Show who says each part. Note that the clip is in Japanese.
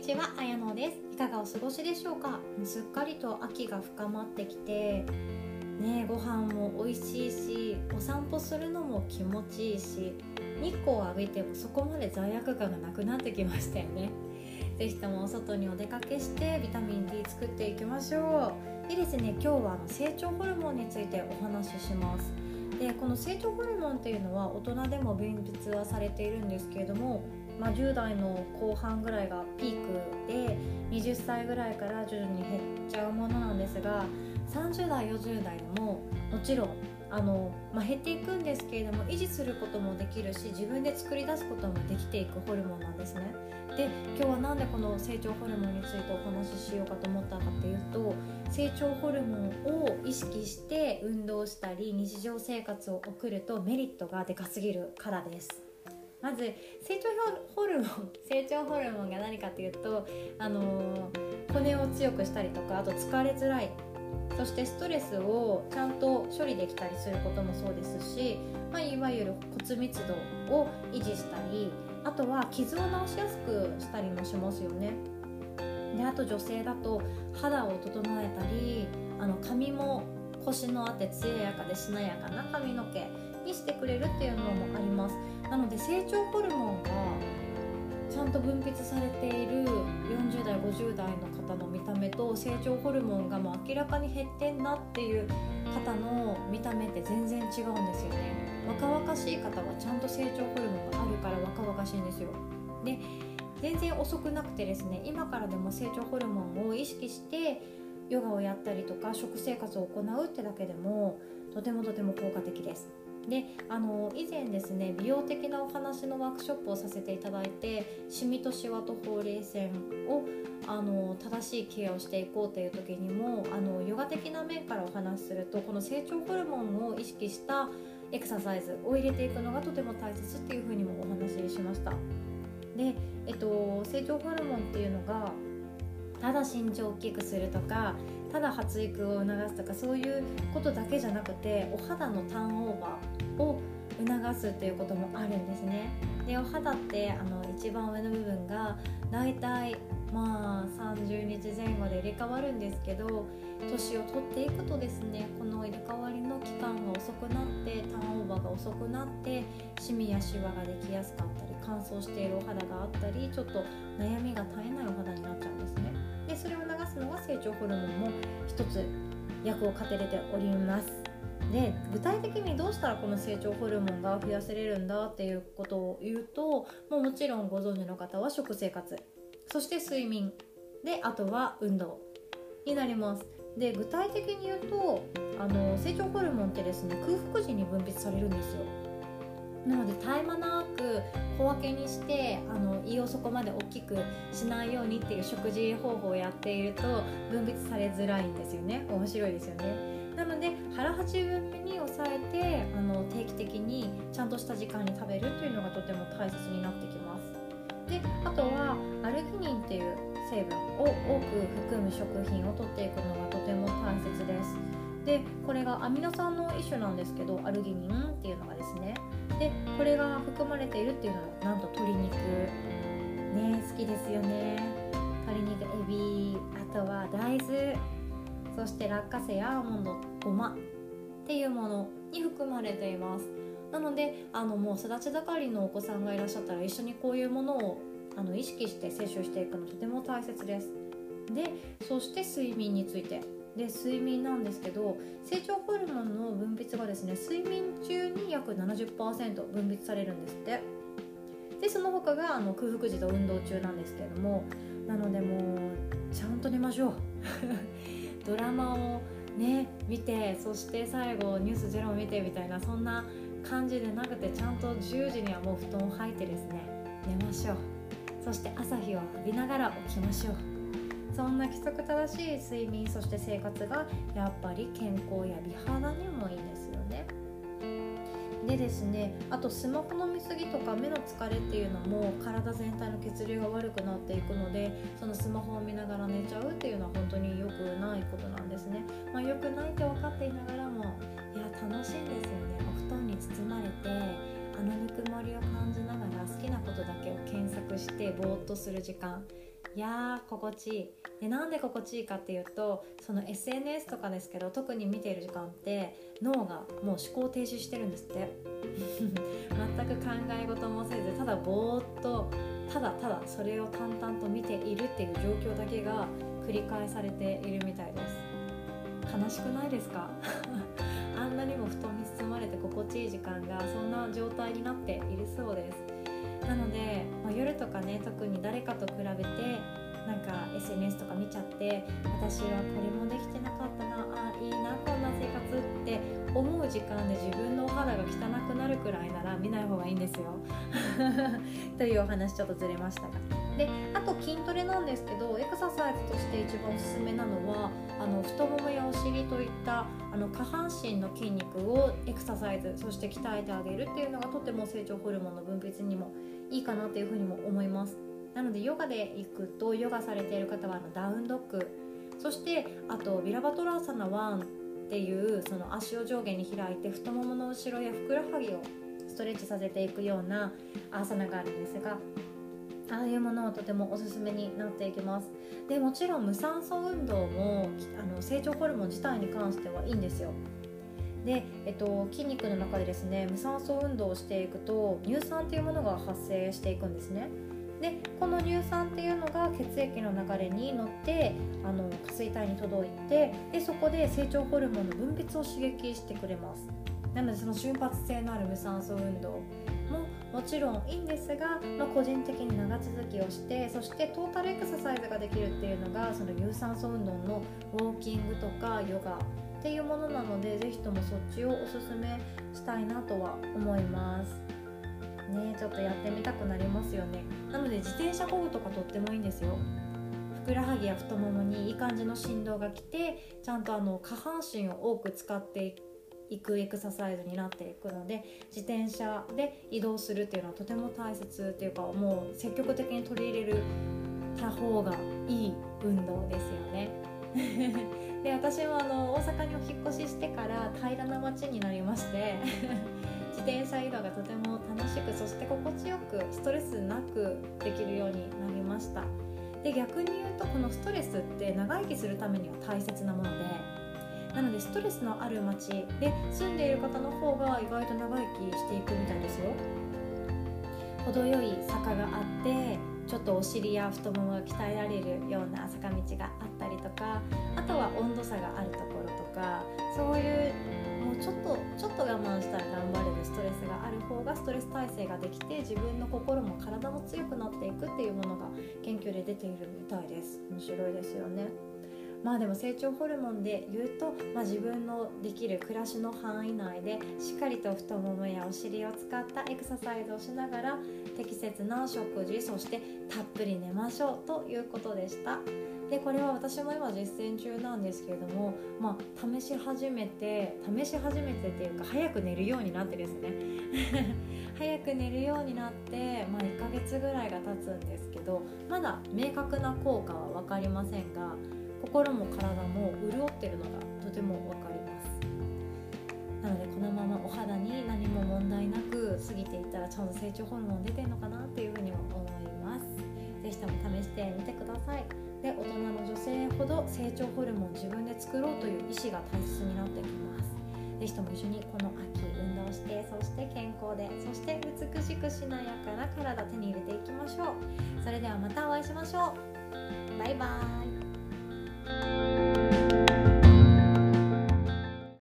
Speaker 1: にちは、あやのです。いかがお過ごしでしょうか？すっかりと秋が深まってきて、ね、ご飯も美味しいし、お散歩するのも気持ちいいし、日光を浴びてもそこまで罪悪感がなくなってきましたよね。ぜひともお外にお出かけしてビタミン D 作っていきましょう。でですね、今日はあの成長ホルモンについてお話しします。でこの成長ホルモンっていうのは大人でも分泌はされているんですけれどもまあ、10代の後半ぐらいがピークで20歳ぐらいから徐々に減っちゃうものなんですが30代40代でももちろんあの、まあ、減っていくんですけれども維持することもできるし自分で作り出すこともできていくホルモンなんですね。で今日は何でこの成長ホルモンについてお話ししようかと思ったかっていうと成長ホルモンを意識して運動したり日常生活を送るとメリットがでかすぎるからです。まず成長ホルモン成長ホルモンが何かというと、あのー、骨を強くしたりとかあと疲れづらいそしてストレスをちゃんと処理できたりすることもそうですし、まあ、いわゆる骨密度を維持したりあとは傷を治しやすくしたりもしますよね。であと女性だと肌を整えたりあの髪も腰のあって艶やかでしなやかな髪の毛にしてくれるっていうのもありますなので成長ホルモンがちゃんと分泌されている40代50代の方の見た目と成長ホルモンがもう明らかに減ってんなっていう方の見た目って全然違うんですよね。若々しい方はちゃんと成長ホルモンがあるから若々しいんですよ。で全然遅くなくてですね今からでも成長ホルモンを意識してヨガをやったりとか食生活を行うってだけでもとてもとても効果的ですであの以前ですね美容的なお話のワークショップをさせていただいてシミとシワとほうれい線をあの正しいケアをしていこうという時にもあのヨガ的な面からお話しするとこの成長ホルモンを意識したエクササイズを入れていくのがとても大切っていうふうにもお話ししました。で、えっと、成長ホルモンっていうのがただ身長を大きくするとかただ発育を促すとかそういうことだけじゃなくてお肌のターンオーバーを促すっていうこともあるんですね。でお肌ってあの一番上の部分が大体まあ30日前後で入れ替わるんですけど年を取っていくとですねこの入れ替わりの期間が遅くなってターンオーバーが遅くなってシミやシワができやすかったり乾燥しているお肌があったりちょっと悩みが絶えないお肌になっちゃうんですね。でそれを流すのが成長ホルモンも一つ役をかてれております。で具体的にどうしたらこの成長ホルモンが増やせれるんだっていうことを言うともうもちろんご存知の方は食生活。そして睡眠。であとは運動になります。で具体的に言うとあの成長ホルモンってですね空腹時に分泌されるんですよ。なので絶え間なく小分けにしてあの胃をそこまで大きくしないようにっていう食事方法をやっていると分泌されづらいんですよね。面白いですよね。で腹八分目に抑えてあの定期的にちゃんとした時間に食べるっていうのがとても大切になってきます。であとはアルギニンっていう成分を多く含む食品をとっていくのがとても大切です。でこれがアミノ酸の一種なんですけどアルギニンっていうのがですね。でこれが含まれているっていうのはなんと鶏肉。ね好きですよね。鶏肉エビあとは大豆。そして落花生やアーモンドごまっていうものに含まれています。なのであのもう育ち盛りのお子さんがいらっしゃったら一緒にこういうものをあの意識して摂取していくのとても大切です。でそして睡眠について。で睡眠なんですけど成長ホルモンの分泌がですね睡眠中に約70%分泌されるんですって。でその他があの空腹時と運動中なんですけれどもなのでもうちゃんと寝ましょう。ドラマをね見てそして最後「ニュースゼロを見てみたいなそんな感じでなくてちゃんと10時にはもう布団を履いてですね寝ましょう。そして朝日を浴びながら起きましょう。そんな規則正しい睡眠そして生活がやっぱり健康や美肌にもいいですよね。でですねあとスマホの見過ぎとか目の疲れっていうのも体全体の血流が悪くなっていくのでそのスマホを見ながら寝ちゃうっていうのは本当に良くないことなんですね、まあ、良くないって分かっていながらもいや楽しいんですよね。お布団に包まれてあのぬくもりを感じながら好きなことだけを検索してぼーっとする時間。いやー心地いい。でなんで心地いいかっていうとその SNS とかですけど特に見ている時間って脳がもう思考停止してるんですって。全く考え事もせずただぼーっとただただそれを淡々と見ているっていう状況だけが繰り返されているみたいです。悲しくないですか？あんなにも布団に包まれて心地いい時間がそんな状態になっているそうです。なので、まあ、夜とかね特に誰かと比べてなんか SNS とか見ちゃって私はこれもできてなかったなあいいなこんな生活って思う時間で自分のお肌が汚くなるくらいなら見ない方がいいんですよ。というお話ちょっとずれましたが。であと筋トレなんですけどエクササイズとして一番おすすめなのはあの太ももやお尻といったあの下半身の筋肉をエクササイズそして鍛えてあげるっていうのがとても成長ホルモンの分泌にもいいかなっていうふうにも思います。なのでヨガで行くとヨガされている方はあのダウンドッグそしてあとビラバトラーサナ1っていうその足を上下に開いて太ももの後ろやふくらはぎをストレッチさせていくようなアーサナがあるんですがああいうものはとてもおすすめになっていきます。でもちろん無酸素運動もあの成長ホルモン自体に関してはいいんですよ。で、えっと、筋肉の中でですね無酸素運動をしていくと乳酸というものが発生していくんですね。でこの乳酸っていうのが血液の流れに乗ってあの下垂体に届いてでそこで成長ホルモンの分泌を刺激してくれます。なのでその瞬発性のある無酸素運動。もちろんいいんですが、まあ、個人的に長続きをしてそしてトータルエクササイズができるっていうのがその有酸素運動のウォーキングとかヨガっていうものなので是非ともそっちをおすすめしたいなとは思います。ねちょっとやってみたくなりますよね。なので自転車こぐとかとってもいいんですよ。ふくらはぎや太ももにいい感じの振動が来てちゃんとあの下半身を多く使っていくエクササイズになっていくので自転車で移動するっていうのはとても大切っていうかもう積極的に取り入れるた方がいい運動ですよね。で私もあの大阪にお引っ越ししてから平らな街になりまして 自転車移動がとても楽しくそして心地よくストレスなくできるようになりましたで逆に言うとこのストレスって長生きするためには大切なものでなのでストレスのある街で住んでいる方の方が意外と長生きしていくみたいですよ。程よい坂があってちょっとお尻や太ももが鍛えられるような坂道があったりとかあとは温度差があるところとかそういうもうちょっとちょっと我慢したら頑張れるストレスがある方がストレス耐性ができて自分の心も体も強くなっていくっていうものが研究で出ているみたいです。面白いですよね。まあでも成長ホルモンで言うと、まあ、自分のできる暮らしの範囲内でしっかりと太ももやお尻を使ったエクササイズをしながら適切な食事そしてたっぷり寝ましょうということでした。でこれは私も今実践中なんですけれども、まあ、試し始めて試し始めてっていうか早く寝るようになってですね。早く寝るようになって、まあ、1ヶ月ぐらいが経つんですけどまだ明確な効果は分かりませんが心も体も潤ってるのがとても分かります。なのでこのままお肌に何も問題なく過ぎていったらちゃんと成長ホルモン出てるのかなっていうふうにも思います。是非とも試してみてください。で大人の女性ほど成長ホルモン自分で作ろうという意思が大切になってきます。是非とも一緒にこの秋運動してそして健康でそして美しくしなやかな体手に入れていきましょう。それではまたお会いしましょう。バイバーイ。Thank you.